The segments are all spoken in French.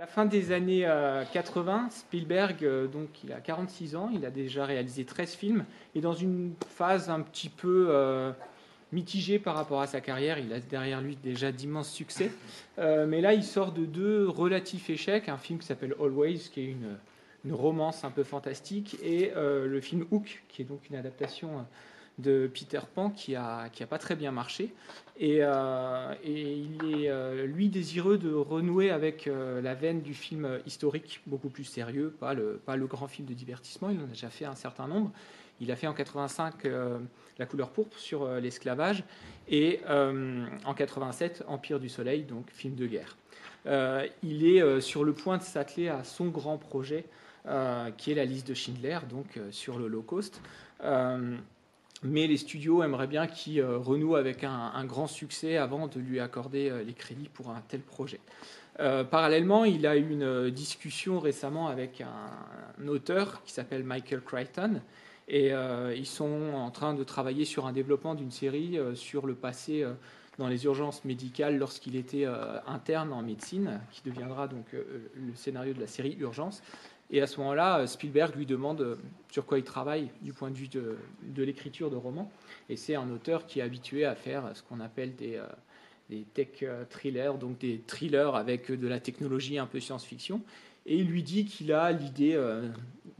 la fin des années 80, Spielberg, donc il a 46 ans, il a déjà réalisé 13 films, et dans une phase un petit peu mitigé par rapport à sa carrière. Il a derrière lui déjà d'immenses succès. Euh, mais là, il sort de deux relatifs échecs. Un film qui s'appelle Always, qui est une, romance un peu fantastique, et euh, le film Hook, qui est donc une adaptation de Peter Pan qui a, qui a pas très bien marché. Et, euh, et il est, lui, désireux de renouer avec la veine du film historique, beaucoup plus sérieux, pas le, pas le grand film de divertissement. Il en a déjà fait un certain nombre. Il a fait en 85 euh, La couleur pourpre sur euh, l'esclavage et euh, en 87 Empire du Soleil, donc film de guerre. il est sur le point de s'atteler à son grand projet qui est la liste de Schindler, donc sur l'Holocauste. Mais les studios aimeraient bien qu'il renoue avec un, grand succès avant de lui accorder les crédits pour un tel projet. parallèlement, il a eu une discussion récemment avec un auteur qui s'appelle Michael Crichton, et euh, ils sont en train de travailler sur un développement d'une série euh, sur le passé euh, dans les urgences médicales lorsqu'il était interne en médecine, qui deviendra donc le scénario de la série Urgence. Et à ce moment-là, Spielberg lui demande sur quoi il travaille du point de vue de, l'écriture de romans. Et c'est un auteur qui est habitué à faire ce qu'on appelle des, des tech thrillers, donc des thrillers avec de la technologie un peu science-fiction. Et il lui dit qu'il a l'idée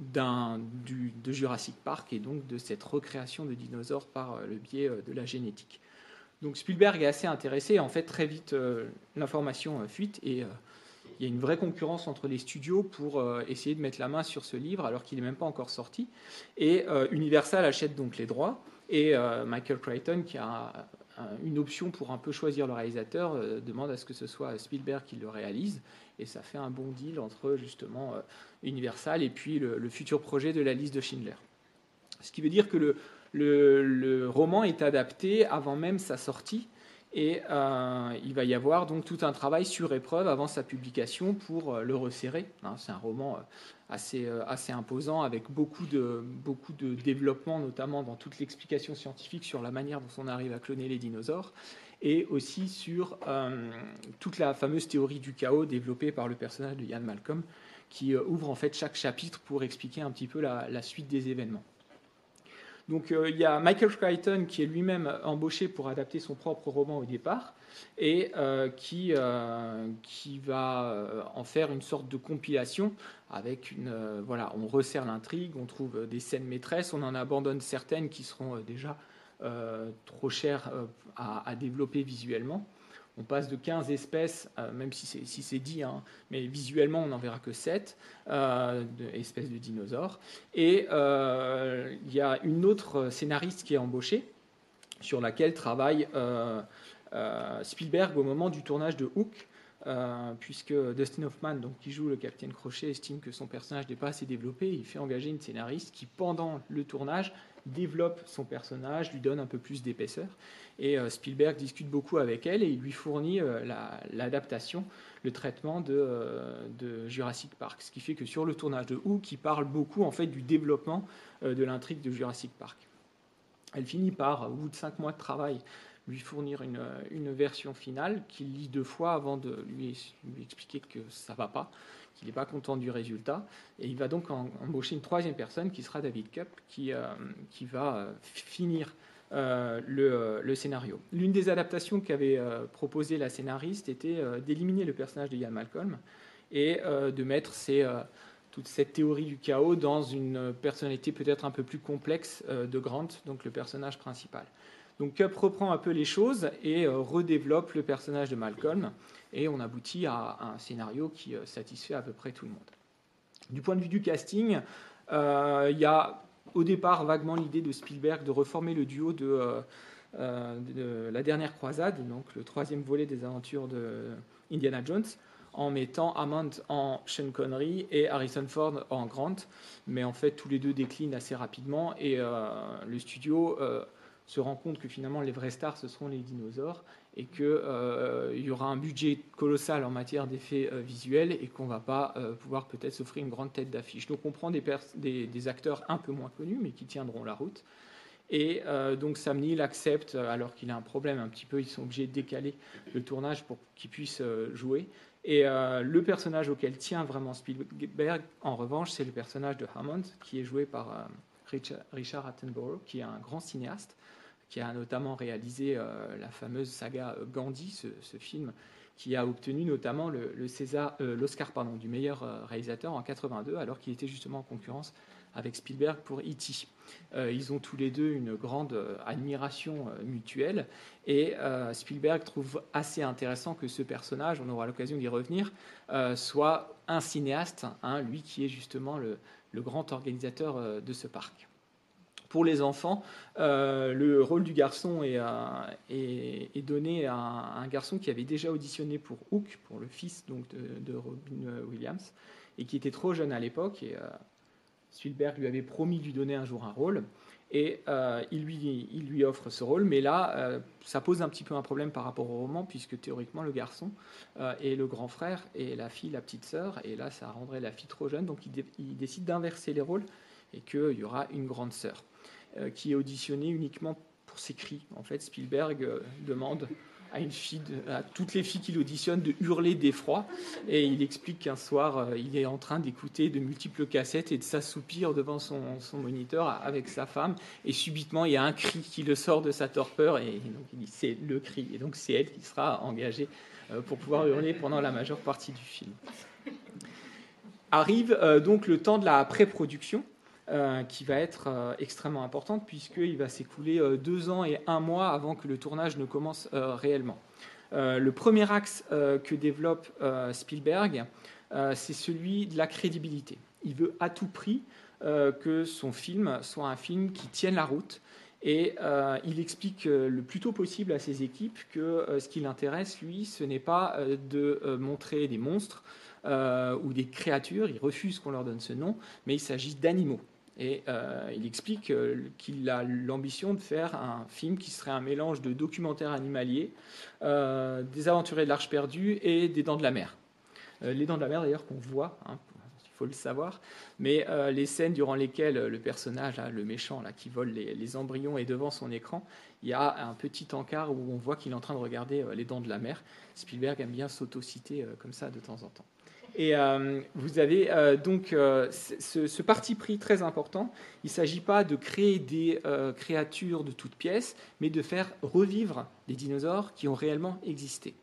de Jurassic Park et donc de cette recréation de dinosaures par euh, le biais euh, de la génétique. Donc Spielberg est assez intéressé. En fait, très vite, euh, l'information fuite et il y a une vraie concurrence entre les studios pour essayer de mettre la main sur ce livre alors qu'il n'est même pas encore sorti. Et Universal achète donc les droits et Michael Crichton, qui a une option pour un peu choisir le réalisateur, demande à ce que ce soit Spielberg qui le réalise et ça fait un bon deal entre justement euh, Universal et puis le, futur projet de la liste de Schindler. Ce qui veut dire que le, roman est adapté avant même sa sortie et euh, il va y avoir donc tout un travail sur épreuve avant sa publication pour euh, le resserrer. Hein, c'est un roman assez, assez imposant avec beaucoup de, développement, notamment dans toute l'explication scientifique sur la manière dont on arrive à cloner les dinosaures et aussi sur euh, toute la fameuse théorie du chaos développée par le personnage de Ian Malcolm, qui euh, ouvre en fait chaque chapitre pour expliquer un petit peu la, suite des événements. Donc euh, il y a Michael Crichton qui est lui-même embauché pour adapter son propre roman au départ et qui, qui va en faire une sorte de compilation avec une voilà on resserre l'intrigue, on trouve des scènes maîtresses, on en abandonne certaines qui seront déjà euh, trop cher euh, à, développer visuellement. On passe de 15 espèces, euh, même si c'est si dit, hein, mais visuellement on n'en verra que 7 espèces de dinosaures. Et il y a une autre scénariste qui est embauchée, sur laquelle travaille Spielberg au moment du tournage de Hook, puisque Dustin Hoffman, donc, qui joue le capitaine Crochet, estime que son personnage n'est pas assez développé. Il fait engager une scénariste qui, pendant le tournage, développe son personnage, lui donne un peu plus d'épaisseur. Et euh, Spielberg discute beaucoup avec elle et il lui fournit euh, l'adaptation, le traitement euh, de, Jurassic Park. Ce qui fait que sur le tournage de Hook, il parle beaucoup en fait du développement de l'intrigue de Jurassic Park. Elle finit par, au bout de cinq mois de travail, lui fournir une, version finale qu'il lit deux fois avant de lui, lui expliquer que ça va pas il n'est pas content du résultat. Et il va donc embaucher une troisième personne qui sera David Cup, qui, euh, qui va euh, finir euh, le, scénario. L'une des adaptations qu'avait proposé la scénariste était d'éliminer le personnage de Ian Malcolm et de mettre toute cette théorie du chaos dans une personnalité peut-être un peu plus complexe de Grant, donc le personnage principal. Donc Cup reprend un peu les choses et redéveloppe le personnage de Malcolm et on aboutit à, un scénario qui euh, satisfait à peu près tout le monde. Du point de vue du casting, euh, il y a au départ vaguement l'idée de Spielberg de reformer le duo de, euh, La Dernière Croisade, donc le troisième volet des aventures de Indiana Jones, en mettant Hammond en Sean Connery et Harrison Ford en Grant. Mais en fait, tous les deux déclinent assez rapidement et le studio se rend compte que finalement les vraies stars ce seront les dinosaures et qu'il euh, y aura un budget colossal en matière d'effets euh, visuels et qu'on ne va pas euh, pouvoir peut-être s'offrir une grande tête d'affiche. Donc on prend des, des, acteurs un peu moins connus mais qui tiendront la route. Et donc Sam Neill accepte, alors qu'il a un problème un petit peu, ils sont obligés de décaler le tournage pour qu'il puisse jouer. Et le personnage auquel tient vraiment Spielberg, en revanche, c'est le personnage de Hammond, qui est joué par Richard Attenborough, qui est un grand cinéaste, qui a notamment réalisé la fameuse saga Gandhi, ce film qui a obtenu notamment le, César, euh, l'Oscar pardon, du meilleur euh, réalisateur en 82, alors qu'il était justement en concurrence avec Spielberg pour E.T. Euh, ils ont tous les deux une grande admiration mutuelle et Spielberg trouve assez intéressant que ce personnage, on aura l'occasion d'y revenir, soit un cinéaste, hein, lui qui est justement le grand organisateur de ce parc pour les enfants, euh, le rôle du garçon est, euh, donné à un, garçon qui avait déjà auditionné pour Hook, pour le fils donc, de, Robin Williams, et qui était trop jeune à l'époque. Et euh, Spielberg lui avait promis de lui donner un jour un rôle. Et il, lui, offre ce rôle, mais là, ça pose un petit peu un problème par rapport au roman, puisque théoriquement, le garçon est le grand frère et la fille, la petite sœur, et là, ça rendrait la fille trop jeune, donc il décide d'inverser les rôles et qu'il y aura une grande sœur. Euh, qui est auditionné uniquement pour ses cris. En fait, Spielberg euh, demande à toutes les filles qu'il auditionne, de hurler d'effroi. Et il explique qu'un soir, euh, il est en train d'écouter de multiples cassettes et de s'assoupir devant son, moniteur avec sa femme. Et subitement, il y a un cri qui le sort de sa torpeur. Et donc, il c'est le cri. Et donc, c'est elle qui sera engagée pour pouvoir hurler pendant la majeure partie du film. Arrive donc le temps de la pré-production. Euh, qui va être euh, extrêmement importante puisqu'il va s'écouler euh, deux ans et un mois avant que le tournage ne commence réellement. le premier axe que développe Spielberg, c'est celui de la crédibilité. Il veut à tout prix que son film soit un film qui tienne la route, et il explique le plus tôt possible à ses équipes que ce qui l'intéresse, lui, ce n'est pas de montrer des monstres ou des créatures, il refuse qu'on leur donne ce nom, mais il s'agit d'animaux. Et euh, il explique euh, qu'il a l'ambition de faire un film qui serait un mélange de documentaire animalier, euh, des aventuriers de l'Arche perdue et des Dents de la mer. les Dents de la mer, d'ailleurs, qu'on voit, hein, il faut le savoir, mais les scènes durant lesquelles le personnage, le méchant qui vole les, les, embryons est devant son écran, il y a un petit encart où on voit qu'il est en train de regarder les Dents de la mer. Spielberg aime bien s'autociter comme ça de temps en temps. Et euh, vous avez euh, donc euh, ce, parti pris très important. Il ne s'agit pas de créer des créatures de toutes pièces, mais de faire revivre des dinosaures qui ont réellement existé.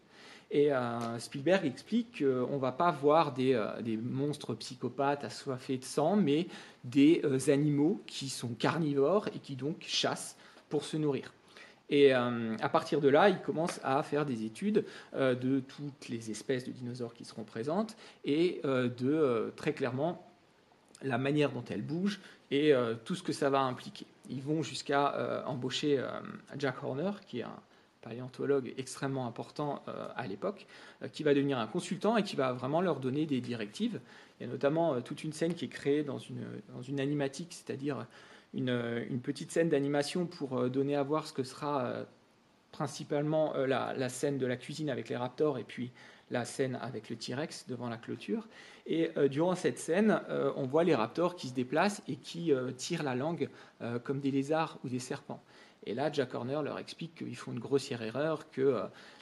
Et Spielberg explique qu'on ne va pas voir des, monstres psychopathes assoiffés de sang, mais des animaux qui sont carnivores et qui donc chassent pour se nourrir. Et euh, à partir de là, il commence à faire des études euh, de toutes les espèces de dinosaures qui seront présentes et euh, de très clairement la manière dont elles bougent et tout ce que ça va impliquer. Ils vont jusqu'à embaucher Jack Horner, qui est un paléontologue extrêmement important à l'époque, qui va devenir un consultant et qui va vraiment leur donner des directives. Il y a notamment toute une scène qui est créée dans une, dans une animatique, c'est-à-dire une, petite scène d'animation pour euh, donner à voir ce que sera euh, principalement euh, la, scène de la cuisine avec les raptors et puis la scène avec le T-Rex devant la clôture. Et durant cette scène, on voit les raptors qui se déplacent et qui tirent la langue comme des lézards ou des serpents. Et là, Jack Horner leur explique qu'ils font une grossière erreur, que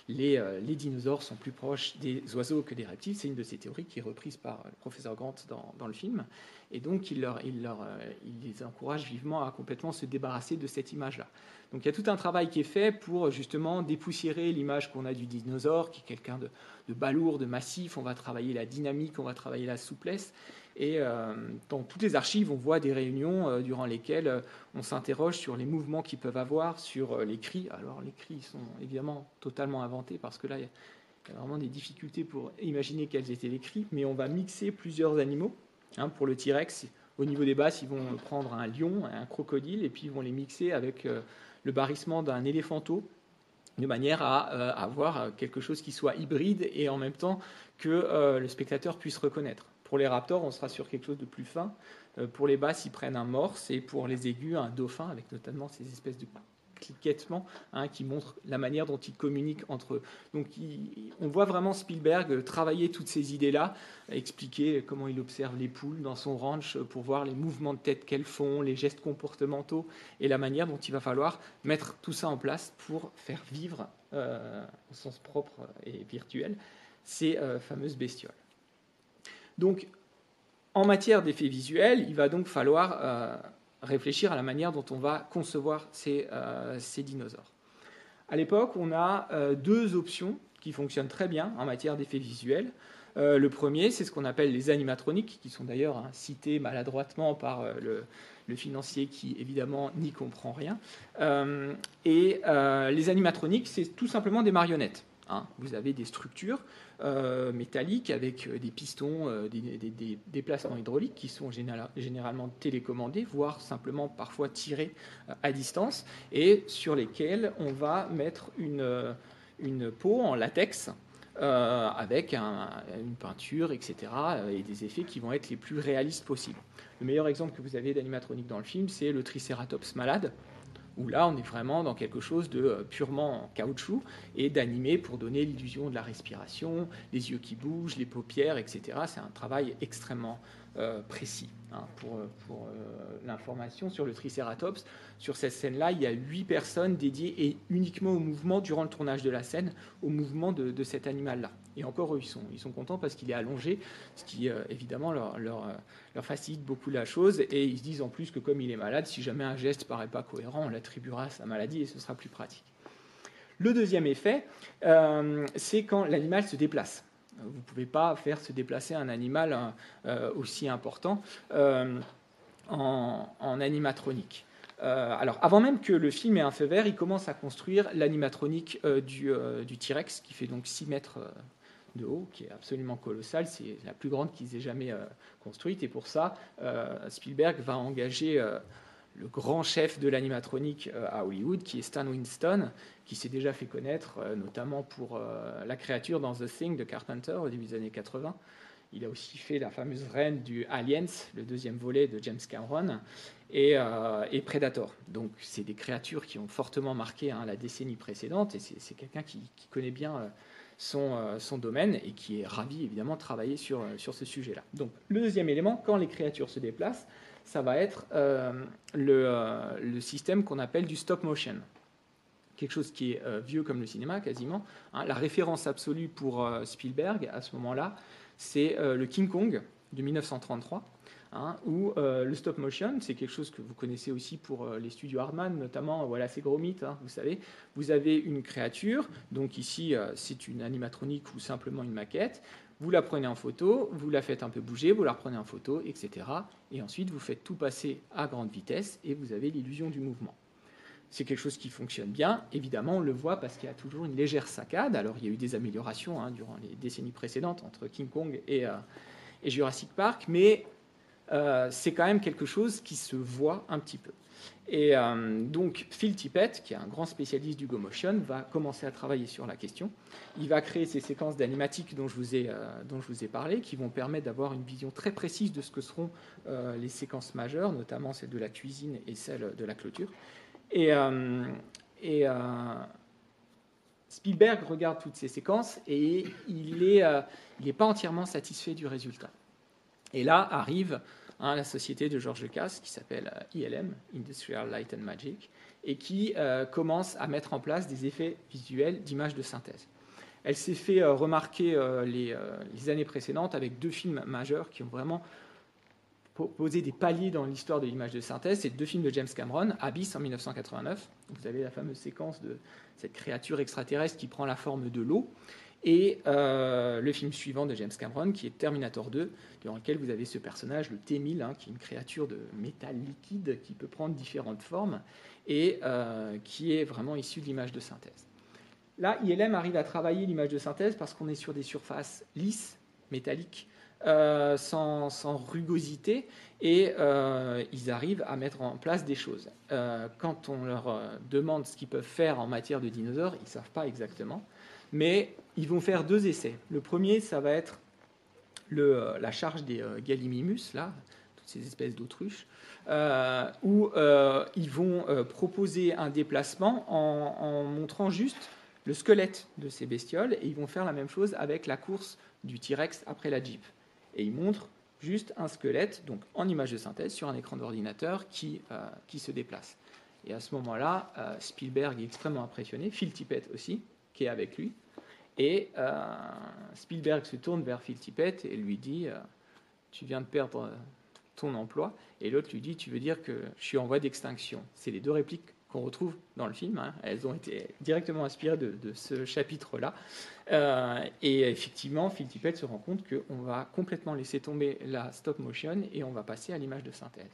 les, les, dinosaures sont plus proches des oiseaux que des reptiles. C'est une de ces théories qui est reprise par le professeur Grant dans, le film. Et donc, euh, il, les encourage vivement à complètement se débarrasser de cette image-là. Donc, il y a tout un travail qui est fait pour justement dépoussiérer l'image qu'on a du dinosaure, qui est quelqu'un de, de, balourd, de massif. On va travailler la dynamique, on va travailler la souplesse. Et euh, dans toutes les archives, on voit des réunions euh, durant lesquelles on s'interroge sur les mouvements qu'ils peuvent avoir, sur les cris. Alors, les cris sont évidemment totalement inventés parce que là, il y a vraiment des difficultés pour imaginer quels étaient les cris, mais on va mixer plusieurs animaux Hein, pour le T-Rex, au niveau des basses, ils vont prendre un lion, un crocodile, et puis ils vont les mixer avec euh, le barrissement d'un éléphanteau, de manière à euh, avoir quelque chose qui soit hybride et en même temps que euh, le spectateur puisse reconnaître. Pour les raptors, on sera sur quelque chose de plus fin. pour les basses, ils prennent un morse, et pour les aigus, un dauphin, avec notamment ces espèces de cliquettement hein, qui montre la manière dont ils communiquent entre eux. Donc on voit vraiment Spielberg travailler toutes ces idées-là, expliquer comment il observe les poules dans son ranch pour voir les mouvements de tête qu'elles font, les gestes comportementaux et la manière dont il va falloir mettre tout ça en place pour faire vivre, euh, au sens propre et virtuel, ces fameuses bestioles. Donc, en matière d'effets visuels, il va donc falloir réfléchir à la manière dont on va concevoir ces, ces dinosaures. À l'époque, on a deux options qui fonctionnent très bien en matière d'effets visuels. Euh, le premier, c'est ce qu'on appelle les animatroniques, qui sont d'ailleurs hein, cités maladroitement par euh, le, financier qui, évidemment, n'y comprend rien. Euh, et les animatroniques, c'est tout simplement des marionnettes. Hein. Vous avez des structures métalliques avec des pistons, des, déplacements hydrauliques qui sont généralement télécommandés, voire simplement parfois tirés à distance, et sur lesquels on va mettre une, peau en latex euh, avec une peinture, etc., euh, et des effets qui vont être les plus réalistes possibles. Le meilleur exemple que vous avez d'animatronique dans le film, c'est le Triceratops malade, où là, on est vraiment dans quelque chose de euh, purement en caoutchouc et d'animé pour donner l'illusion de la respiration, les yeux qui bougent, les paupières, etc. C'est un travail extrêmement précis. Hein, pour, pour l'information sur le Triceratops, sur cette scène-là, il y a huit personnes dédiées et uniquement au mouvement durant le tournage de la scène, au mouvement de, cet animal-là. Et encore, eux, ils sont, ils sont contents parce qu'il est allongé, ce qui euh, évidemment leur, euh, facilite beaucoup la chose. Et ils se disent en plus que comme il est malade, si jamais un geste paraît pas cohérent, on l'attribuera à sa maladie et ce sera plus pratique. Le deuxième effet, euh, c'est quand l'animal se déplace. Vous ne pouvez pas faire se déplacer un animal aussi important en, en animatronique. Euh, alors, avant même que le film ait un feu vert, il commence à construire l'animatronique euh, euh, du, T-Rex, qui fait donc 6 mètres de haut, qui est absolument colossal. C'est la plus grande qu'ils aient jamais construite. Et pour ça, Spielberg va engager le grand chef de l'animatronique à Hollywood, qui est Stan Winston, qui s'est déjà fait connaître, notamment pour la créature dans The Thing de Carpenter au début des années 80. Il a aussi fait la fameuse reine du Aliens, le deuxième volet de James Cameron, et, euh, Predator. Donc, c'est des créatures qui ont fortement marqué hein, la décennie précédente, et c'est quelqu'un qui, connaît bien euh, son, euh, domaine et qui est ravi évidemment de travailler sur, ce sujet-là. Donc, le deuxième élément, quand les créatures se déplacent, ça va être le, système qu'on appelle du stop motion quelque chose qui est vieux comme le cinéma quasiment. Hein. la référence absolue pour Spielberg à ce moment-là, c'est euh, le King Kong de 1933. Hein, où euh, le stop motion, c'est quelque chose que vous connaissez aussi pour euh, les studios Hardman, notamment, voilà, c'est gros mythe, hein, vous savez. Vous avez une créature, donc ici, c'est une animatronique ou simplement une maquette. Vous la prenez en photo, vous la faites un peu bouger, vous la reprenez en photo, etc. Et ensuite, vous faites tout passer à grande vitesse et vous avez l'illusion du mouvement c'est quelque chose qui fonctionne bien. Évidemment, on le voit parce qu'il y a toujours une légère saccade. Alors, il y a eu des améliorations hein, durant les décennies précédentes entre King Kong et, euh, Jurassic Park, mais euh, c'est quand même quelque chose qui se voit un petit peu. Et euh, donc, Phil Tippett, qui est un grand spécialiste du Go Motion, va commencer à travailler sur la question. Il va créer ces séquences d'animatique dont, je vous ai, dont je vous ai parlé, qui vont permettre d'avoir une vision très précise de ce que seront les séquences majeures, notamment celle de la cuisine et celle de la clôture. Et, euh, euh, Spielberg regarde toutes ces séquences et il n'est euh, pas entièrement satisfait du résultat. Et là arrive hein, la société de George Lucas qui s'appelle ILM, Industrial Light and Magic, et qui commence à mettre en place des effets visuels d'images de synthèse. Elle s'est fait remarquer les, les, années précédentes avec deux films majeurs qui ont vraiment poser des paliers dans l'histoire de l'image de synthèse. C'est deux films de James Cameron, Abyss en 1989. Vous avez la fameuse séquence de cette créature extraterrestre qui prend la forme de l'eau. Et euh, le film suivant de James Cameron, qui est Terminator 2, dans lequel vous avez ce personnage, le T-1000, hein, qui est une créature de métal liquide qui peut prendre différentes formes et euh, qui est vraiment issu de l'image de synthèse. Là, ILM arrive à travailler l'image de synthèse parce qu'on est sur des surfaces lisses, métalliques, euh, sans, rugosité et euh, ils arrivent à mettre en place des choses. Euh, quand on leur demande ce qu'ils peuvent faire en matière de dinosaures, ils ne savent pas exactement, mais ils vont faire deux essais. Le premier, ça va être la charge des Gallimimus, là, toutes ces espèces d'autruches, où ils vont proposer un déplacement en, en montrant juste le squelette de ces bestioles et ils vont faire la même chose avec la course du T-Rex après la Jeep et il montre juste un squelette, donc en image de synthèse, sur un écran d'ordinateur qui, euh, se déplace. Et à ce moment-là, euh, Spielberg est extrêmement impressionné, Phil Tippett aussi, qui est avec lui. Et Spielberg se tourne vers Phil Tippett et lui dit Tu viens de perdre ton emploi. Et l'autre lui dit Tu veux dire que je suis en voie d'extinction C'est les deux répliques qu'on retrouve dans le film. Hein. Elles ont été directement inspirées de, ce chapitre-là. Euh, et effectivement, Phil Tippett se rend compte qu'on va complètement laisser tomber la stop motion et on va passer à l'image de synthèse.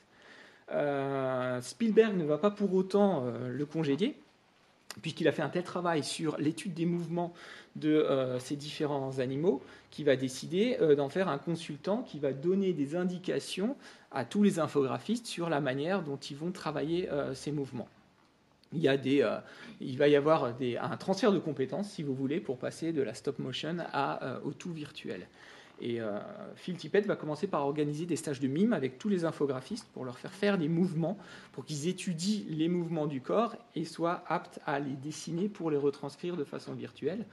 Euh, Spielberg ne va pas pour autant euh, le congédier, puisqu'il a fait un tel travail sur l'étude des mouvements de ces différents animaux, qu'il va décider d'en faire un consultant qui va donner des indications à tous les infographistes sur la manière dont ils vont travailler ces mouvements il, y euh, va y avoir un transfert de compétences, si vous voulez, pour passer de la stop motion euh, au tout virtuel. Et euh, Phil Tippett va commencer par organiser des stages de mime avec tous les infographistes pour leur faire faire des mouvements, pour qu'ils étudient les mouvements du corps et soient aptes à les dessiner pour les retranscrire de façon virtuelle.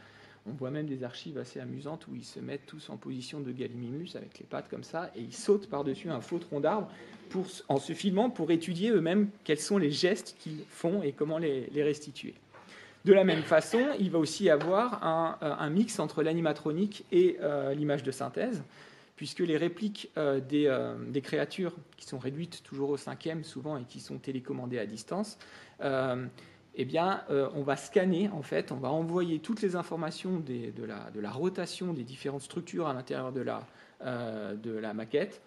On voit même des archives assez amusantes où ils se mettent tous en position de gallimimus avec les pattes comme ça et ils sautent par-dessus un faux tronc d'arbre en se filmant pour étudier eux-mêmes quels sont les gestes qu'ils font et comment les, restituer. De la même façon, il va aussi y avoir un, euh, mix entre l'animatronique et euh, l'image de synthèse, puisque les répliques euh, des, créatures, qui sont réduites toujours au cinquième souvent et qui sont télécommandées à distance, eh bien, on va scanner, en fait, on va envoyer toutes les informations de, la, rotation des différentes structures à l'intérieur de la maquette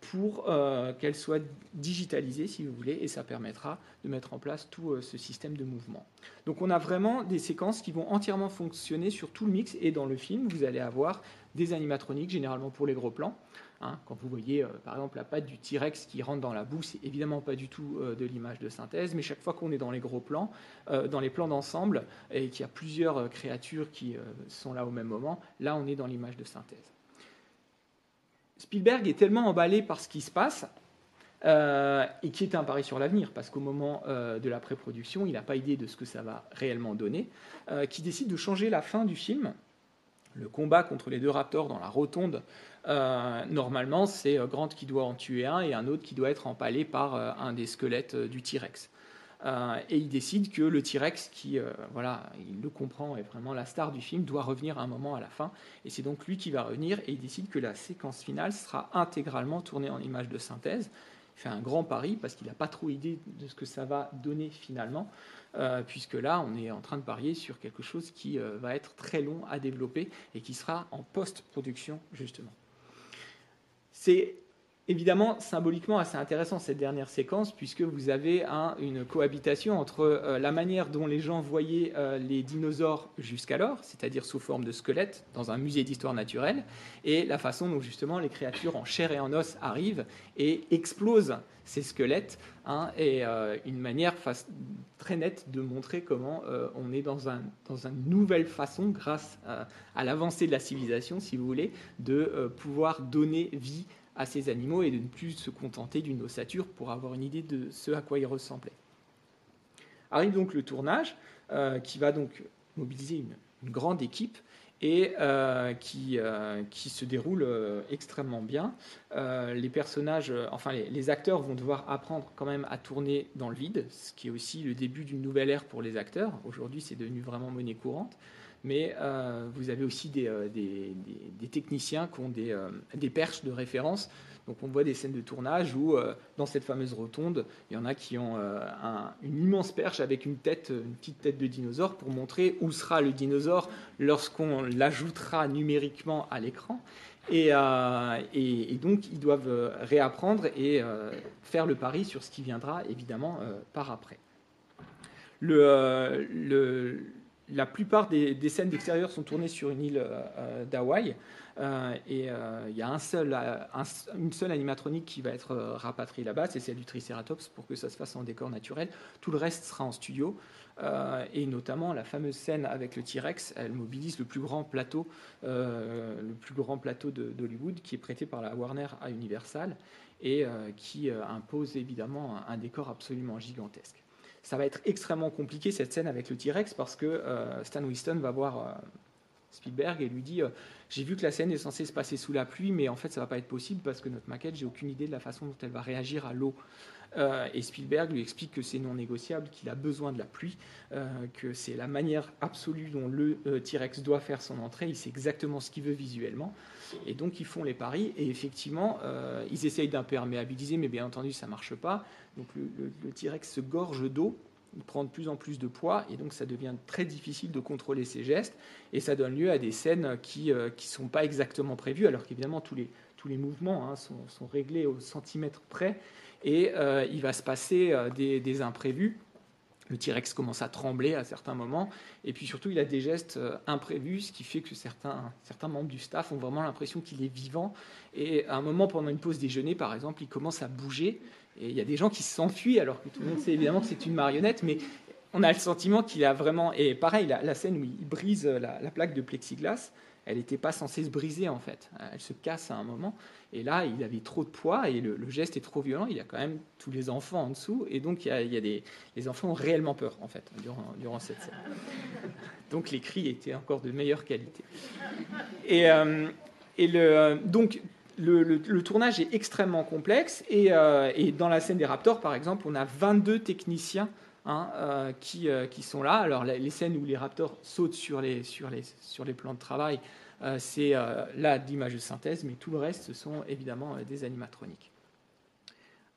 pour euh, qu'elle soit digitalisée, si vous voulez, et ça permettra de mettre en place tout euh, ce système de mouvement. Donc on a vraiment des séquences qui vont entièrement fonctionner sur tout le mix, et dans le film, vous allez avoir des animatroniques, généralement pour les gros plans. Hein. quand vous voyez, euh, par exemple, la patte du T-Rex qui rentre dans la boue, c'est évidemment pas du tout de l'image de synthèse, mais chaque fois qu'on est dans les gros plans, dans les plans d'ensemble, et qu'il y a plusieurs créatures qui sont là au même moment, là on est dans l'image de synthèse. Spielberg est tellement emballé par ce qui se passe, euh, et qui est un pari sur l'avenir, parce qu'au moment euh, de la pré-production, il n'a pas idée de ce que ça va réellement donner, euh, qui décide de changer la fin du film. Le combat contre les deux raptors dans la rotonde, normalement, c'est Grant qui doit en tuer un et un autre qui doit être empalé par un des squelettes du T-Rex. Euh, et il décide que le T-Rex, qui, euh, voilà, il le comprend, est vraiment la star du film, doit revenir à un moment à la fin. Et c'est donc lui qui va revenir et il décide que la séquence finale sera intégralement tournée en image de synthèse. Fait un grand pari parce qu'il n'a pas trop idée de ce que ça va donner finalement, euh, puisque là, on est en train de parier sur quelque chose qui va être très long à développer et qui sera en post-production, justement. Évidemment symboliquement assez intéressant cette dernière séquence puisque vous avez une cohabitation entre euh, la manière dont les gens voyaient euh, les dinosaures jusqu'alors, c'est-à-dire sous forme de squelettes dans un musée d'histoire naturelle, et la façon dont justement les créatures en chair et en os arrivent et explosent ces squelettes, hein, et euh, une manière très nette de montrer comment on est dans, dans, une nouvelle façon, grâce à l'avancée de la civilisation, si vous voulez, de pouvoir donner vie à ces animaux et de ne plus se contenter d'une ossature pour avoir une idée de ce à quoi ils ressemblaient. Arrive donc le tournage euh, qui va donc mobiliser une, grande équipe et euh, qui, euh, qui, se déroule extrêmement bien. les personnages, enfin les, les, acteurs vont devoir apprendre quand même à tourner dans le vide, ce qui est aussi le début d'une nouvelle ère pour les acteurs. Aujourd'hui, c'est devenu vraiment monnaie courante mais euh, vous avez aussi des, euh, techniciens qui ont euh, des, perches de référence. Donc on voit des scènes de tournage où, dans cette fameuse rotonde, il y en a qui ont une immense perche avec une tête, une petite tête de dinosaure pour montrer où sera le dinosaure lorsqu'on l'ajoutera numériquement à l'écran. Et, donc, ils doivent réapprendre et faire le pari sur ce qui viendra, évidemment, par après. Le, la plupart des, scènes d'extérieur sont tournées sur une île euh, euh, d'Hawaï. Euh, et il y a une seule animatronique qui va être rapatriée là-bas, c'est celle du Triceratops, pour que ça se fasse en décor naturel. Tout le reste sera en studio. et notamment la fameuse scène avec le T-Rex, elle mobilise le plus grand plateau, le plus grand plateau d'Hollywood, qui est prêté par la Warner à Universal et qui impose évidemment un décor absolument gigantesque ça va être extrêmement compliqué cette scène avec le T-Rex parce que euh, Stan Winston va voir, euh, Spielberg et lui dit J'ai vu que la scène est censée se passer sous la pluie, mais en fait, ça va pas être possible parce que notre maquette, j'ai aucune idée de la façon dont elle va réagir à l'eau. Euh, et Spielberg lui explique que c'est non négociable, qu'il a besoin de la pluie, euh, que c'est la manière absolue dont le euh, T-Rex doit faire son entrée. Il sait exactement ce qu'il veut visuellement. Et donc ils font les paris. Et effectivement, ils essayent d'imperméabiliser, mais bien entendu, ça ne marche pas. Donc le, T-Rex se gorge d'eau il prend de plus en plus de poids et donc ça devient très difficile de contrôler ses gestes et ça donne lieu à des scènes qui ne sont pas exactement prévues alors qu'évidemment tous les, tous les mouvements hein, sont, sont, réglés au centimètre près et euh, il va se passer euh, des, imprévus. Le T-Rex commence à trembler à certains moments, et puis surtout il a des gestes euh, imprévus, ce qui fait que certains, certains membres du staff ont vraiment l'impression qu'il est vivant. Et à un moment, pendant une pause déjeuner, par exemple, il commence à bouger, et il y a des gens qui s'enfuient, alors que tout le monde sait évidemment que c'est une marionnette, mais on a le sentiment qu'il a vraiment. Et pareil, la, scène où il brise la plaque de plexiglas, elle n'était pas censée se briser en fait. Elle se casse à un moment. Et là, il avait trop de poids et le, geste est trop violent. Il y a quand même tous les enfants en dessous. Et donc, il y a, des, les enfants ont réellement peur en fait durant, cette scène. Donc, les cris étaient encore de meilleure qualité. Et, euh, le, donc, le, tournage est extrêmement complexe. Et, euh, et, dans la scène des Raptors, par exemple, on a 22 techniciens Hein, euh, qui, euh, qui, sont là. Alors les scènes où les raptors sautent sur les, sur les, sur les plans de travail, euh, c'est là d'image de synthèse, mais tout le reste, ce sont évidemment des animatroniques.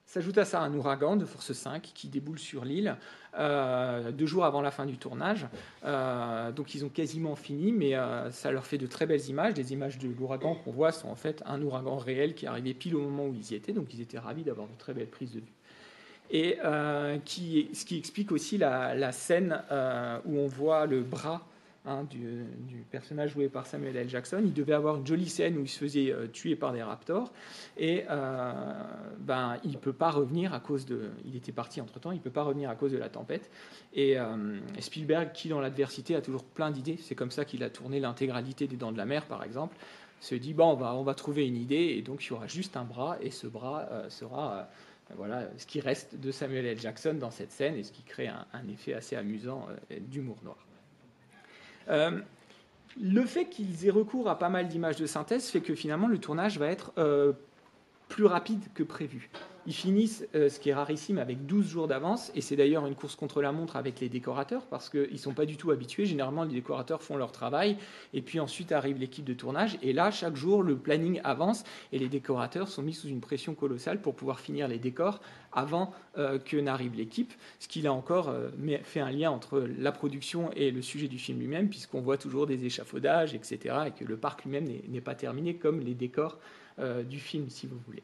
S'ajoute à ça un ouragan de force 5 qui déboule sur l'île deux jours avant la fin du tournage. donc ils ont quasiment fini, mais ça leur fait de très belles images. Les images de l'ouragan qu'on voit sont en fait un ouragan réel qui est arrivé pile au moment où ils y étaient. Donc ils étaient ravis d'avoir de très belles prises de vue et euh, qui, ce qui explique aussi la, scène euh, où on voit le bras hein, du, personnage joué par Samuel L. Jackson. Il devait avoir une jolie scène où il se faisait euh, tuer par des raptors et ben, il peut pas revenir à cause de. Il était parti entre temps, il peut pas revenir à cause de la tempête. Et, Spielberg, qui dans l'adversité a toujours plein d'idées, c'est comme ça qu'il a tourné l'intégralité des Dents de la Mer par exemple, se dit bon, on va, on va trouver une idée et donc il y aura juste un bras et ce bras sera voilà ce qui reste de Samuel L. Jackson dans cette scène et ce qui crée un, effet assez amusant euh, d'humour noir. Euh, le fait qu'ils aient recours à pas mal d'images de synthèse fait que finalement le tournage va être euh, plus rapide que prévu. Ils finissent, euh, ce qui est rarissime, avec 12 jours d'avance, et c'est d'ailleurs une course contre la montre avec les décorateurs, parce qu'ils ne sont pas du tout habitués. Généralement, les décorateurs font leur travail, et puis ensuite arrive l'équipe de tournage, et là, chaque jour, le planning avance, et les décorateurs sont mis sous une pression colossale pour pouvoir finir les décors avant euh, que n'arrive l'équipe, ce qui a encore euh, fait un lien entre la production et le sujet du film lui-même, puisqu'on voit toujours des échafaudages, etc., et que le parc lui-même n'est pas terminé comme les décors du film, si vous voulez.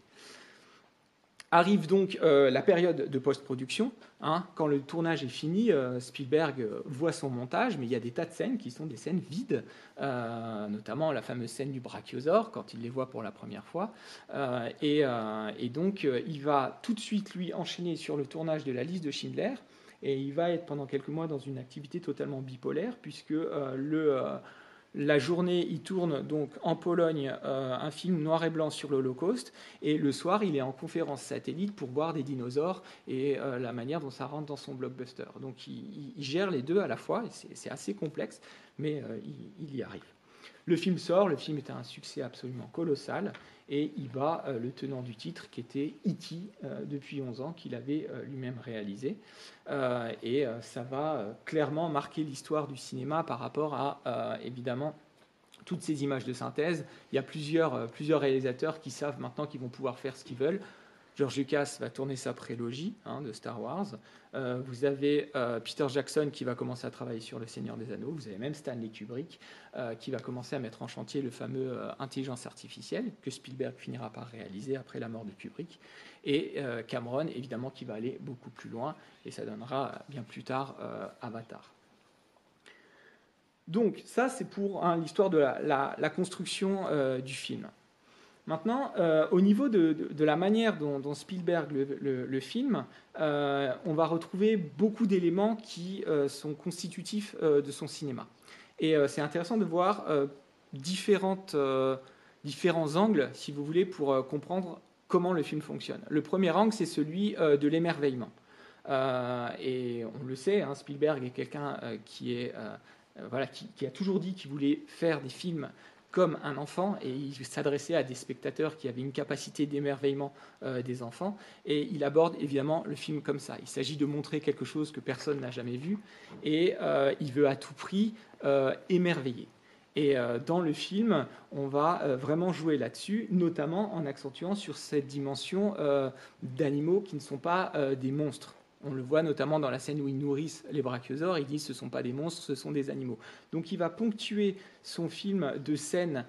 Arrive donc euh, la période de post-production. Hein. quand le tournage est fini, euh, Spielberg euh, voit son montage, mais il y a des tas de scènes qui sont des scènes vides, notamment la fameuse scène du brachiosaure, quand il les voit pour la première fois. Et, et, donc, il va tout de suite, lui, enchaîner sur le tournage de la liste de Schindler. Et il va être pendant quelques mois dans une activité totalement bipolaire, puisque le la journée, il tourne donc en Pologne euh, un film noir et blanc sur l'Holocauste, et le soir, il est en conférence satellite pour voir des dinosaures et euh, la manière dont ça rentre dans son blockbuster. Donc il, gère les deux à la fois, c'est assez complexe, mais euh, il, y arrive. Le film sort, le film est un succès absolument colossal, et il bat euh, le tenant du titre qui était E.T. Euh, depuis 11 ans, qu'il avait euh, lui-même réalisé. et ça va clairement marquer l'histoire du cinéma par rapport à, évidemment, toutes ces images de synthèse. Il y a plusieurs, plusieurs réalisateurs qui savent maintenant qu'ils vont pouvoir faire ce qu'ils veulent. George Lucas va tourner sa prélogie hein, de Star Wars. Euh, vous avez euh, Peter Jackson qui va commencer à travailler sur Le Seigneur des Anneaux. Vous avez même Stanley Kubrick euh, qui va commencer à mettre en chantier le fameux intelligence artificielle que Spielberg finira par réaliser après la mort de Kubrick. Et Cameron, évidemment, qui va aller beaucoup plus loin et ça donnera bien plus tard Avatar. Donc ça, c'est pour hein, l'histoire de la construction du film. Maintenant, euh, au niveau de, la manière dont, Spielberg le, film, euh, on va retrouver beaucoup d'éléments qui euh, sont constitutifs de son cinéma. Et c'est intéressant de voir différents angles, si vous voulez, pour comprendre comment le film fonctionne. Le premier angle, c'est celui de l'émerveillement. et on le sait, hein, Spielberg est quelqu'un qui, a toujours dit qu'il voulait faire des films comme un enfant et il s'adressait à des spectateurs qui avaient une capacité d'émerveillement des enfants et il aborde évidemment le film comme ça. Il s'agit de montrer quelque chose que personne n'a jamais vu et il veut à tout prix émerveiller. Et euh, dans le film, on va euh, vraiment jouer là-dessus, notamment en accentuant sur cette dimension euh, d'animaux qui ne sont pas des monstres. On le voit notamment dans la scène où ils nourrissent les brachiosaures, ils disent ce ne sont pas des monstres, ce sont des animaux. Donc il va ponctuer son film de scènes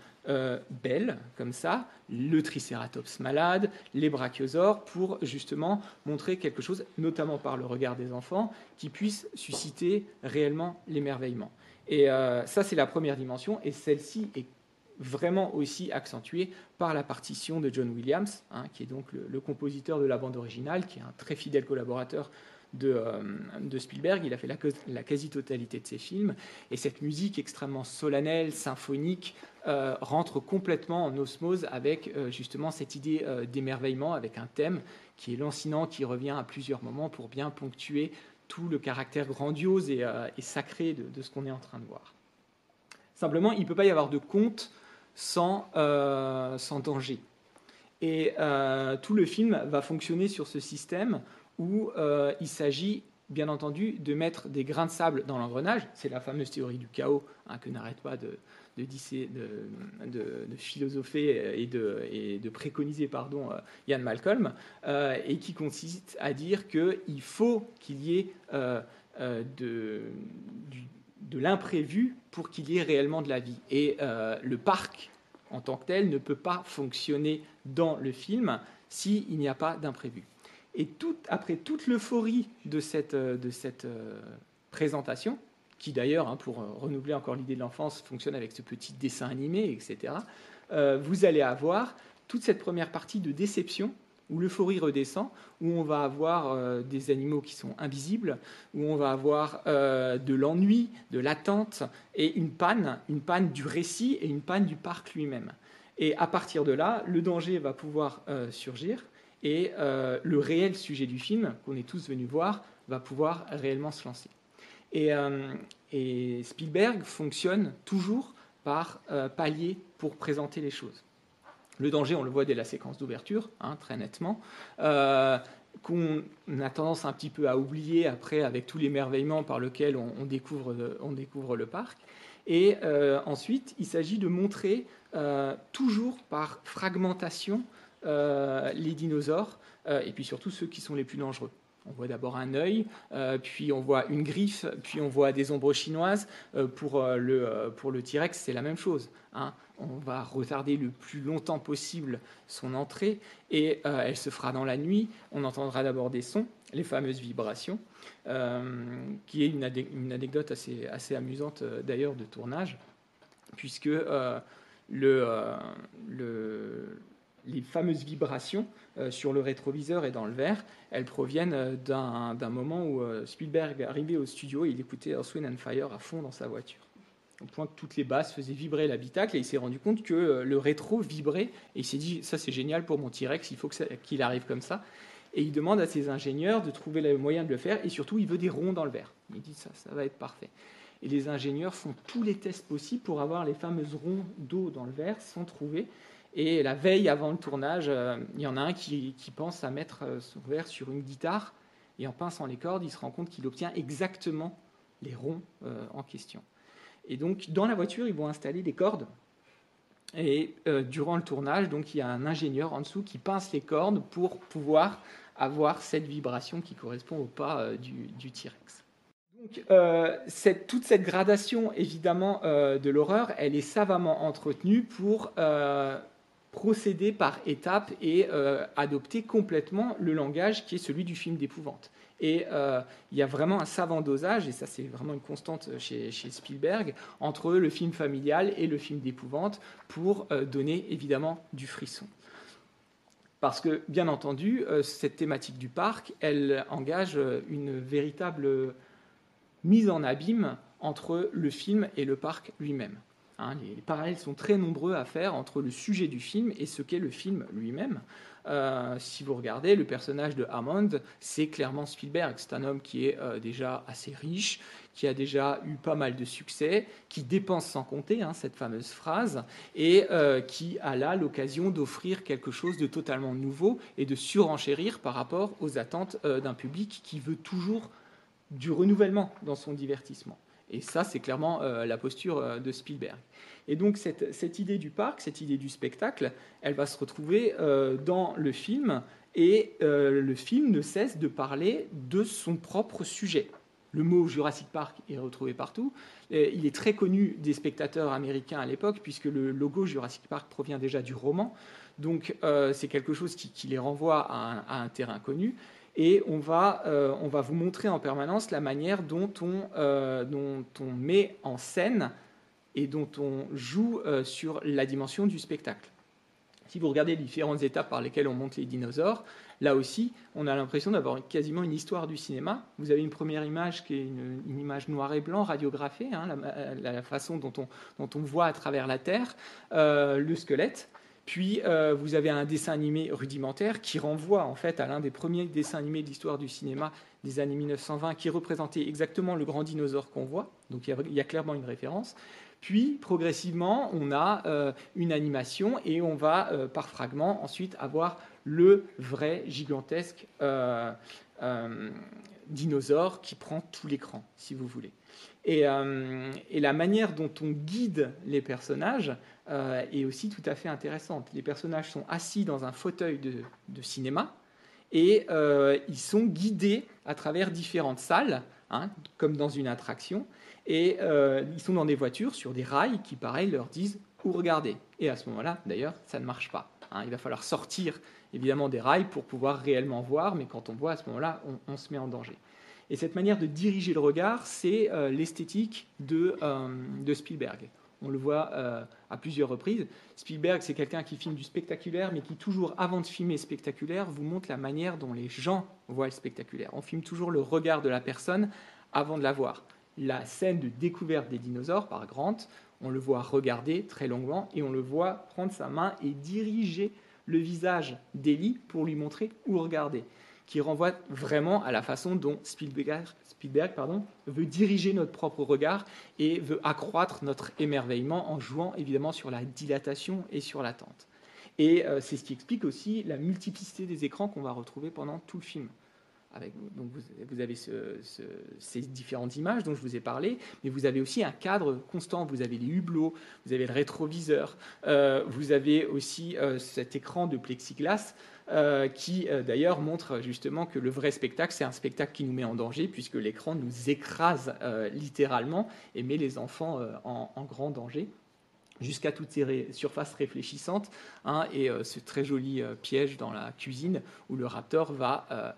belles, comme ça, le tricératops malade, les brachiosaures, pour justement montrer quelque chose, notamment par le regard des enfants, qui puisse susciter réellement l'émerveillement. Et euh, ça, c'est la première dimension. Et celle-ci est vraiment aussi accentuée par la partition de John Williams, hein, qui est donc le, compositeur de la bande originale, qui est un très fidèle collaborateur de, euh, Spielberg. Il a fait la, quasi-totalité de ses films. Et cette musique extrêmement solennelle, symphonique, euh, rentre complètement en osmose avec justement cette idée d'émerveillement, avec un thème qui est lancinant, qui revient à plusieurs moments pour bien ponctuer tout le caractère grandiose et, euh, sacré de, ce qu'on est en train de voir. Simplement, il ne peut pas y avoir de conte sans, euh, sans danger. Et euh, tout le film va fonctionner sur ce système où il s'agit bien entendu de mettre des grains de sable dans l'engrenage. C'est la fameuse théorie du chaos hein, que n'arrête pas de, philosopher et de, préconiser pardon, Ian Malcolm, euh, et qui consiste à dire qu'il faut qu'il y ait euh, euh, de, de l'imprévu pour qu'il y ait réellement de la vie. Et le parc, en tant que tel, ne peut pas fonctionner dans le film s'il n'y a pas d'imprévu. Et tout, après toute l'euphorie de cette, de cette présentation, qui d'ailleurs, hein, pour euh, renouveler encore l'idée de l'enfance, fonctionne avec ce petit dessin animé, etc., euh, vous allez avoir toute cette première partie de déception où l'euphorie redescend, où on va avoir euh, des animaux qui sont invisibles, où on va avoir de l'ennui, de l'attente et une panne, une panne du récit et une panne du parc lui-même. Et à partir de là, le danger va pouvoir surgir et le réel sujet du film, qu'on est tous venus voir, va pouvoir réellement se lancer. Euh, et, Spielberg fonctionne toujours par euh, palier pour présenter les choses. Le danger, on le voit dès la séquence d'ouverture, hein, très nettement, euh, qu'on a tendance un petit peu à oublier après avec tout l'émerveillement par lequel on, découvre, on découvre le parc. Et ensuite, il s'agit de montrer toujours par fragmentation les dinosaures, et puis surtout ceux qui sont les plus dangereux. On voit d'abord un œil, euh, puis on voit une griffe, puis on voit des ombres chinoises. Euh, pour, euh, le, pour le T-Rex, c'est la même chose. Hein. On va retarder le plus longtemps possible son entrée et elle se fera dans la nuit. On entendra d'abord des sons, les fameuses vibrations, qui est une, anecdote assez, amusante d'ailleurs de tournage, puisque le les fameuses vibrations euh, sur le rétroviseur et dans le verre, elles proviennent euh, d'un moment où euh, Spielberg arrivait au studio et il écoutait Earth, and Fire à fond dans sa voiture. Au point que toutes les basses faisaient vibrer l'habitacle et il s'est rendu compte que le rétro vibrait et il s'est dit ça c'est génial pour mon T-Rex, il faut qu'il arrive comme ça. Et il demande à ses ingénieurs de trouver le moyen de le faire et surtout il veut des ronds dans le verre. Il dit ça, ça va être parfait. Et les ingénieurs font tous les tests possibles pour avoir les fameuses ronds d'eau dans le verre sans trouver. Et la veille avant le tournage, euh, il y en a un qui, pense à mettre euh, son verre sur une guitare et en pinçant les cordes, il se rend compte qu'il obtient exactement les ronds euh, en question. Et donc, dans la voiture, ils vont installer des cordes. Et durant le tournage, donc, il y a un ingénieur en dessous qui pince les cordes pour pouvoir avoir cette vibration qui correspond au pas du, T-Rex. Donc, toute cette gradation, évidemment, de l'horreur, elle est savamment entretenue pour procéder par étapes et euh, adopter complètement le langage qui est celui du film d'épouvante. Et euh, il y a vraiment un savant dosage, et ça c'est vraiment une constante chez, Spielberg, entre le film familial et le film d'épouvante pour euh, donner évidemment du frisson. Parce que, bien entendu, cette thématique du parc, elle engage une véritable mise en abîme entre le film et le parc lui-même. Hein, les, parallèles sont très nombreux à faire entre le sujet du film et ce qu'est le film lui-même. Euh, si vous regardez le personnage de Hammond, c'est clairement Spielberg. C'est un homme qui est euh, déjà assez riche, qui a déjà eu pas mal de succès, qui dépense sans compter, hein, cette fameuse phrase, et euh, qui a là l'occasion d'offrir quelque chose de totalement nouveau et de surenchérir par rapport aux attentes d'un public qui veut toujours du renouvellement dans son divertissement. Et ça, c'est clairement la posture de Spielberg. Et donc cette, idée du parc, cette idée du spectacle, elle va se retrouver euh, dans le film, et euh, le film ne cesse de parler de son propre sujet. Le mot Jurassic Park est retrouvé partout. il est très connu des spectateurs américains à l'époque, puisque le logo Jurassic Park provient déjà du roman. Donc euh, c'est quelque chose qui, les renvoie à un, terrain connu. Et on va, on va, vous montrer en permanence la manière dont on, on met en scène et dont on joue euh, sur la dimension du spectacle. Si vous regardez les différentes étapes par lesquelles on monte les dinosaures, là aussi, on a l'impression d'avoir quasiment une histoire du cinéma. Vous avez une première image qui est une, image noir et blanc, radiographée, hein, la, façon dont on, voit à travers la Terre euh, le squelette. Puis euh, vous avez un dessin animé rudimentaire qui renvoie en fait à l'un des premiers dessins animés de l'histoire du cinéma des années 1920 qui représentait exactement le grand dinosaure qu'on voit. Donc il y, a clairement une référence. Puis, progressivement, on a euh, une animation et on va, euh, par fragment, ensuite avoir le vrai gigantesque dinosaure qui prend tout l'écran, si vous voulez. Et, la manière dont on guide les personnages est aussi tout à fait intéressante. Les personnages sont assis dans un fauteuil de, cinéma et ils sont guidés à travers différentes salles, hein, comme dans une attraction. Et euh, ils sont dans des voitures sur des rails qui, pareil, leur disent où regarder? Et à ce moment-là, d'ailleurs, ça ne marche pas. Hein. Il va falloir sortir évidemment des rails pour pouvoir réellement voir, mais quand on voit à ce moment-là, on, se met en danger. Et cette manière de diriger le regard, c'est euh, l'esthétique de, euh, de, Spielberg. On le voit à plusieurs reprises. Spielberg, c'est quelqu'un qui filme du spectaculaire, mais qui toujours, avant de filmer spectaculaire, vous montre la manière dont les gens voient le spectaculaire. On filme toujours le regard de la personne avant de la voir la scène de découverte des dinosaures par Grant, on le voit regarder très longuement et on le voit prendre sa main et diriger le visage d'Ellie pour lui montrer où regarder, qui renvoie vraiment à la façon dont Spielberg, veut diriger notre propre regard et veut accroître notre émerveillement en jouant évidemment sur la dilatation et sur l'attente. Et euh, c'est ce qui explique aussi la multiplicité des écrans qu'on va retrouver pendant tout le film donc vous, avez ces différentes images dont je vous ai parlé, mais vous avez aussi un cadre constant. Vous avez les hublots, vous avez le rétroviseur, euh, vous avez aussi euh, cet écran de plexiglas euh, qui d'ailleurs montre justement que le vrai spectacle, c'est un spectacle qui nous met en danger puisque l'écran nous écrase littéralement et met les enfants en, grand danger jusqu'à toutes ces surfaces réfléchissantes hein, et ce très joli piège dans la cuisine où le raptor va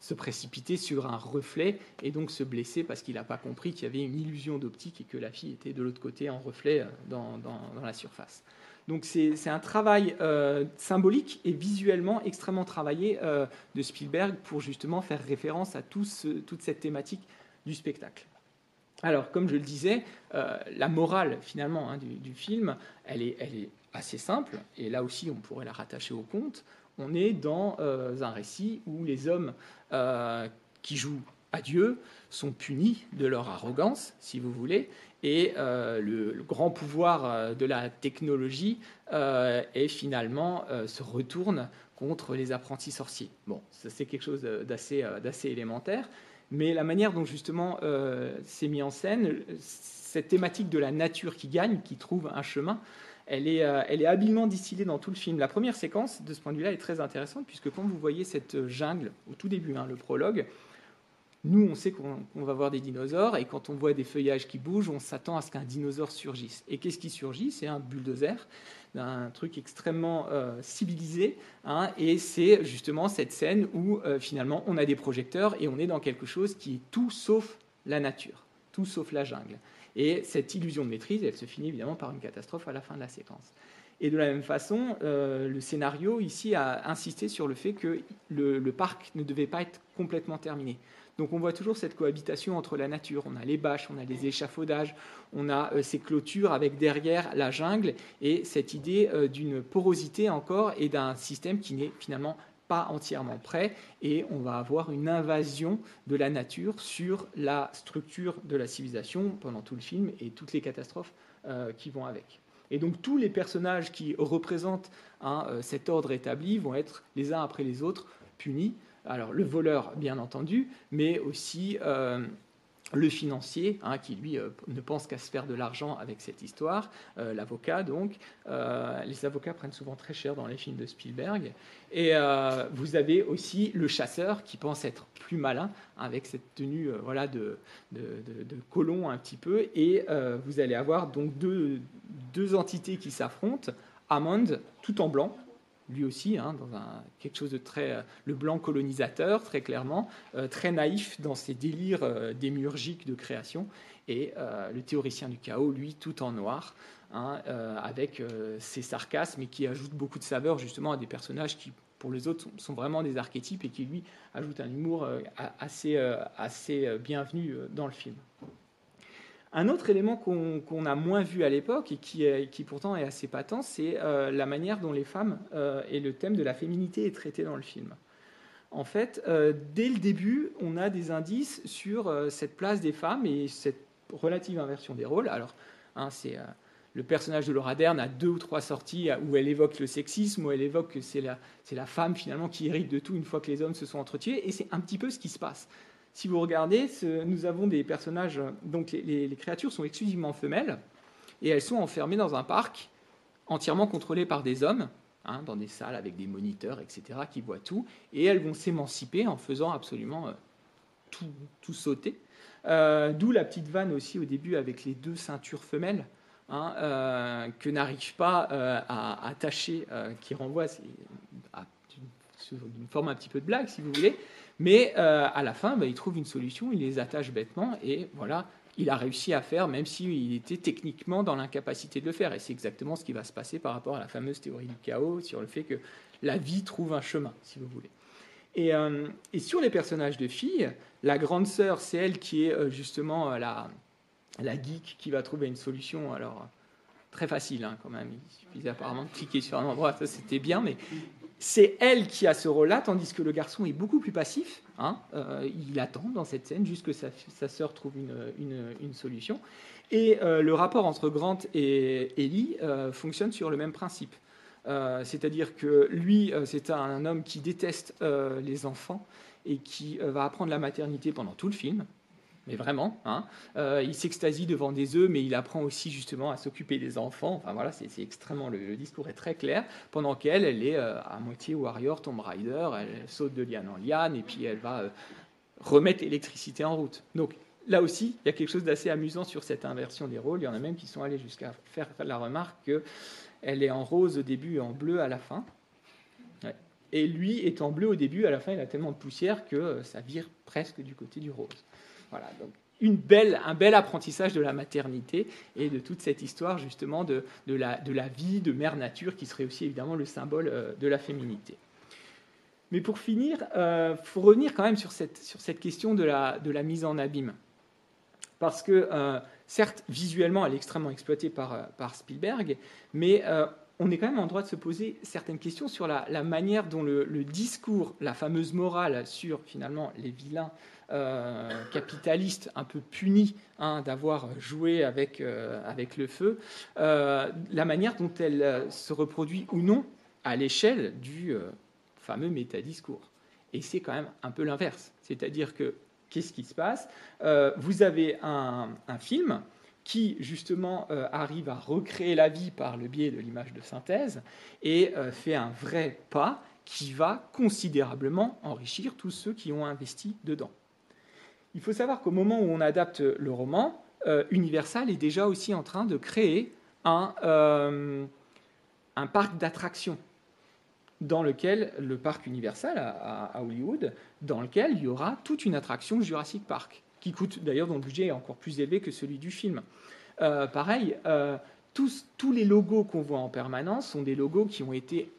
se précipiter sur un reflet et donc se blesser parce qu'il n'a pas compris qu'il y avait une illusion d'optique et que la fille était de l'autre côté en reflet euh, dans, la surface. Donc c'est un travail euh, symbolique et visuellement extrêmement travaillé euh, de Spielberg pour justement faire référence à toute cette thématique du spectacle. Alors, comme je le disais, la morale finalement hein, du, film, elle est, assez simple, et là aussi on pourrait la rattacher au conte on est dans euh, un récit où les hommes euh, qui jouent à Dieu sont punis de leur arrogance, si vous voulez, et euh, le, grand pouvoir de la technologie est finalement se retourne contre les apprentis sorciers. Bon, ça c'est quelque chose d'assez élémentaire, mais la manière dont justement c'est mis en scène, cette thématique de la nature qui gagne, qui trouve un chemin, euh, elle est, habilement distillée dans tout le film. La première séquence, de ce point de vue-là, est très intéressante, puisque quand vous voyez cette jungle, au tout début, hein, le prologue, nous, on sait qu'on va voir des dinosaures, et quand on voit des feuillages qui bougent, on s'attend à ce qu'un dinosaure surgisse. Et qu'est-ce qui surgit? C'est un bulldozer, un truc extrêmement euh, civilisé, hein, et c'est justement cette scène où euh, finalement on a des projecteurs et on est dans quelque chose qui est tout sauf la nature, tout sauf la jungle. Et cette illusion de maîtrise, elle se finit évidemment par une catastrophe à la fin de la séquence. Et de la même façon, le scénario ici a insisté sur le fait que le parc ne devait pas être complètement terminé. Donc on voit toujours cette cohabitation entre la nature. On a les bâches, on a les échafaudages, on a euh, ces clôtures avec derrière la jungle et cette idée euh, d'une porosité encore et d'un système qui n'est finalement pas entièrement prêt et on va avoir une invasion de la nature sur la structure de la civilisation pendant tout le film et toutes les catastrophes euh, qui vont avec. Et donc tous les personnages qui représentent hein, cet ordre établi vont être les uns après les autres punis alors le voleur, bien entendu, mais aussi euh, le financier, hein, qui lui euh, ne pense qu'à se faire de l'argent avec cette histoire, euh, l'avocat donc. les avocats prennent souvent très cher dans les films de Spielberg. Et vous avez aussi le chasseur qui pense être plus malin avec cette tenue voilà, de, de, colon un petit peu. Et vous allez avoir donc deux, deux entités qui s'affrontent. Hammond, tout en blanc, lui aussi, hein, dans quelque chose de très. Euh, le blanc colonisateur, très clairement, euh, très naïf dans ses délires euh, démiurgiques de création, et le théoricien du chaos, lui, tout en noir, hein, avec ses sarcasmes et qui ajoute beaucoup de saveur justement à des personnages qui, pour les autres, sont, vraiment des archétypes et qui, lui, ajoutent un humour assez, assez bienvenu dans le film. Un autre élément qu'on a moins vu à l'époque et qui, pourtant est assez patent, c'est euh, la manière dont les femmes euh, et le thème de la féminité est traité dans le film. En fait, euh, dès le début, on a des indices sur cette place des femmes et cette relative inversion des rôles. Alors, hein, le personnage de Laura Dern a deux ou trois sorties où elle évoque le sexisme, où elle évoque que c'est la, la, femme finalement qui hérite de tout une fois que les hommes se sont entretués, et c'est un petit peu ce qui se passe. Si vous regardez, nous avons des personnages, donc les, créatures sont exclusivement femelles, et elles sont enfermées dans un parc entièrement contrôlé par des hommes, hein, dans des salles avec des moniteurs, etc., qui voient tout, et elles vont s'émanciper en faisant absolument euh, tout, sauter. Euh, d'où la petite vanne aussi au début avec les deux ceintures femelles. Hein, euh, que n'arrive pas à attacher, qui renvoie à, une forme un petit peu de blague, si vous voulez, mais euh, à la fin, bah, il trouve une solution, il les attache bêtement, et voilà, il a réussi à faire, même s'il était techniquement dans l'incapacité de le faire. Et c'est exactement ce qui va se passer par rapport à la fameuse théorie du chaos, sur le fait que la vie trouve un chemin, si vous voulez. Et, euh, sur les personnages de filles, la grande sœur, c'est elle qui est euh, justement la, geek qui va trouver une solution. Alors, très facile hein, quand même. Il suffisait apparemment de cliquer sur un endroit, ça c'était bien, mais c'est elle qui a ce rôle-là, tandis que le garçon est beaucoup plus passif. Hein. Euh, il attend dans cette scène jusque sa, sa sœur trouve une, solution. Et euh, le rapport entre Grant et Ellie euh, fonctionne sur le même principe. C'est-à-dire que lui, c'est un, homme qui déteste les enfants et qui va apprendre la maternité pendant tout le film mais vraiment. Hein. Euh, il s'extasie devant des œufs, mais il apprend aussi justement à s'occuper des enfants. Enfin voilà, c'est extrêmement. Le, discours est très clair. Pendant qu'elle, elle est euh, à moitié warrior, Tomb Raider, elle saute de liane en liane, et puis elle va euh, remettre l'électricité en route. Donc là aussi, il y a quelque chose d'assez amusant sur cette inversion des rôles. Il y en a même qui sont allés jusqu'à faire la remarque qu'elle est en rose au début et en bleu à la fin. Et lui est en bleu au début, à la fin, il a tellement de poussière que ça vire presque du côté du rose. Voilà, donc un bel apprentissage de la maternité et de toute cette histoire justement de, la, vie de mère nature qui serait aussi évidemment le symbole euh, de la féminité. Mais pour finir, il euh, faut revenir quand même sur cette, question de la, mise en abîme. Parce que, euh, certes, visuellement, elle est extrêmement exploitée par, Spielberg, mais on est quand même en droit de se poser certaines questions sur la, manière dont le, discours, la fameuse morale sur finalement les vilains euh, capitaliste un peu puni hein, d'avoir joué avec, euh, avec le feu, euh, la manière dont elle se reproduit ou non à l'échelle du fameux métadiscours. Et c'est quand même un peu l'inverse. C'est-à-dire que, qu'est-ce qui se passe? Vous avez un, un, film qui, justement, arrive à recréer la vie par le biais de l'image de synthèse et fait un vrai pas qui va considérablement enrichir tous ceux qui ont investi dedans. Il faut savoir qu'au moment où on adapte le roman, euh, Universal est déjà aussi en train de créer un, euh, un parc d'attractions dans lequel le parc Universal à, Hollywood, dans lequel il y aura toute une attraction Jurassic Park, qui coûte d'ailleurs dont le budget est encore plus élevé que celui du film. Euh, pareil, tous, tous les logos qu'on voit en permanence sont des logos qui ont été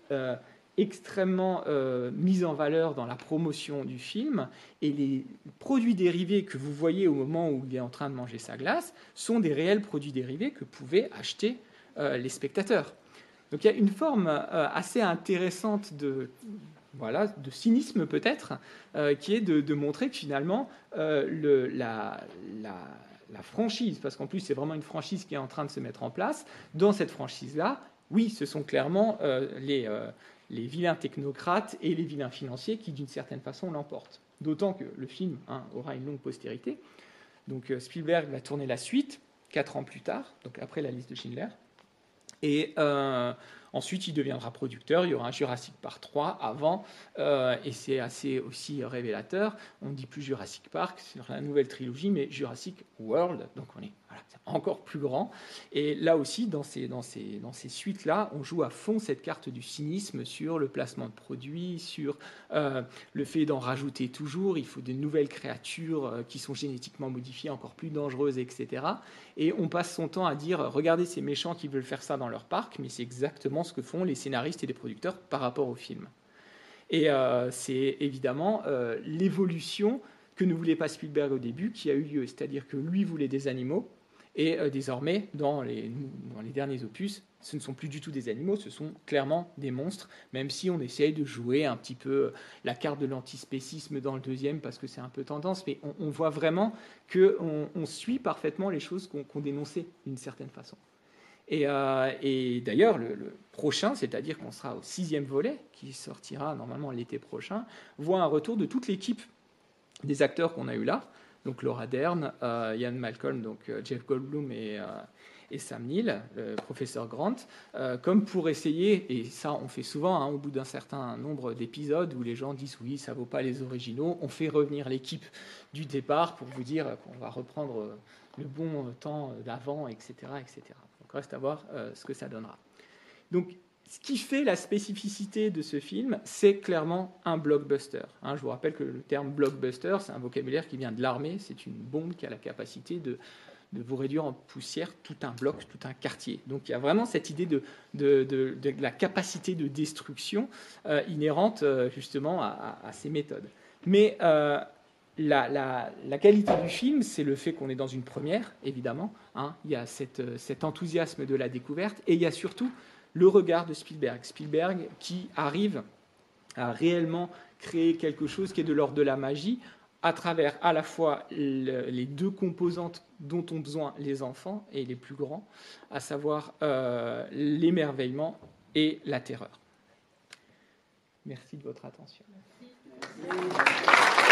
extrêmement euh, mis en valeur dans la promotion du film. Et les produits dérivés que vous voyez au moment où il est en train de manger sa glace sont des réels produits dérivés que pouvaient acheter euh, les spectateurs. Donc il y a une forme assez intéressante de, voilà, de cynisme peut-être, qui est de, montrer que finalement le, la, la franchise, parce qu'en plus c'est vraiment une franchise qui est en train de se mettre en place, dans cette franchise-là, oui, ce sont clairement euh, les, euh, les, vilains technocrates et les vilains financiers qui, d'une certaine façon, l'emportent. D'autant que le film hein, aura une longue postérité. Donc euh, Spielberg va tourner la suite, quatre ans plus tard, donc après la liste de Schindler. Et Ensuite, il deviendra producteur. Il y aura un Jurassic Park 3 avant, euh, et c'est assez aussi révélateur. On ne dit plus Jurassic Park sur la nouvelle trilogie, mais Jurassic World. Donc on est encore plus grand. Et là aussi, dans ces, dans ces, dans ces suites-là, on joue à fond cette carte du cynisme sur le placement de produits, sur euh, le fait d'en rajouter toujours. Il faut des nouvelles créatures euh, qui sont génétiquement modifiées, encore plus dangereuses, etc. Et on passe son temps à dire regardez ces méchants qui veulent faire ça dans leur parc, mais c'est exactement ce que font les scénaristes et les producteurs par rapport au film. Et euh, c'est évidemment l'évolution que ne voulait pas Spielberg au début qui a eu lieu. C'est-à-dire que lui voulait des animaux, et euh, désormais, dans les, derniers opus, ce ne sont plus du tout des animaux, ce sont clairement des monstres, même si on essaye de jouer un petit peu euh, la carte de l'antispécisme dans le deuxième, parce que c'est un peu tendance, mais on, voit vraiment qu'on on suit parfaitement les choses qu'on dénonçait d'une certaine façon. Et, euh, et d'ailleurs, le, le, prochain, c'est-à-dire qu'on sera au sixième volet, qui sortira normalement l'été prochain, voit un retour de toute l'équipe des acteurs qu'on a eu là, donc Laura Dern, euh, Ian Malcolm, donc euh, Jeff Goldblum et, euh, et, Sam Neill, le professeur Grant, comme pour essayer, et ça on fait souvent hein, au bout d'un certain nombre d'épisodes où les gens disent oui, ça vaut pas les originaux, on fait revenir l'équipe du départ pour vous dire qu'on va reprendre le bon temps d'avant, etc., etc. Donc reste à voir ce que ça donnera. Donc ce qui fait la spécificité de ce film, c'est clairement un blockbuster. Hein, je vous rappelle que le terme blockbuster, c'est un vocabulaire qui vient de l'armée, c'est une bombe qui a la capacité de, vous réduire en poussière tout un bloc, tout un quartier. Donc il y a vraiment cette idée de, la capacité de destruction euh, inhérente euh, justement à, ces méthodes. Mais euh, la, qualité du film, c'est le fait qu'on est dans une première, évidemment. Hein. il y a cet enthousiasme de la découverte, et il y a surtout le regard de Spielberg. Spielberg qui arrive à réellement créer quelque chose qui est de l'ordre de la magie à travers à la fois les deux composantes dont ont besoin les enfants et les plus grands, à savoir euh, l'émerveillement et la terreur. Merci de votre attention. Merci.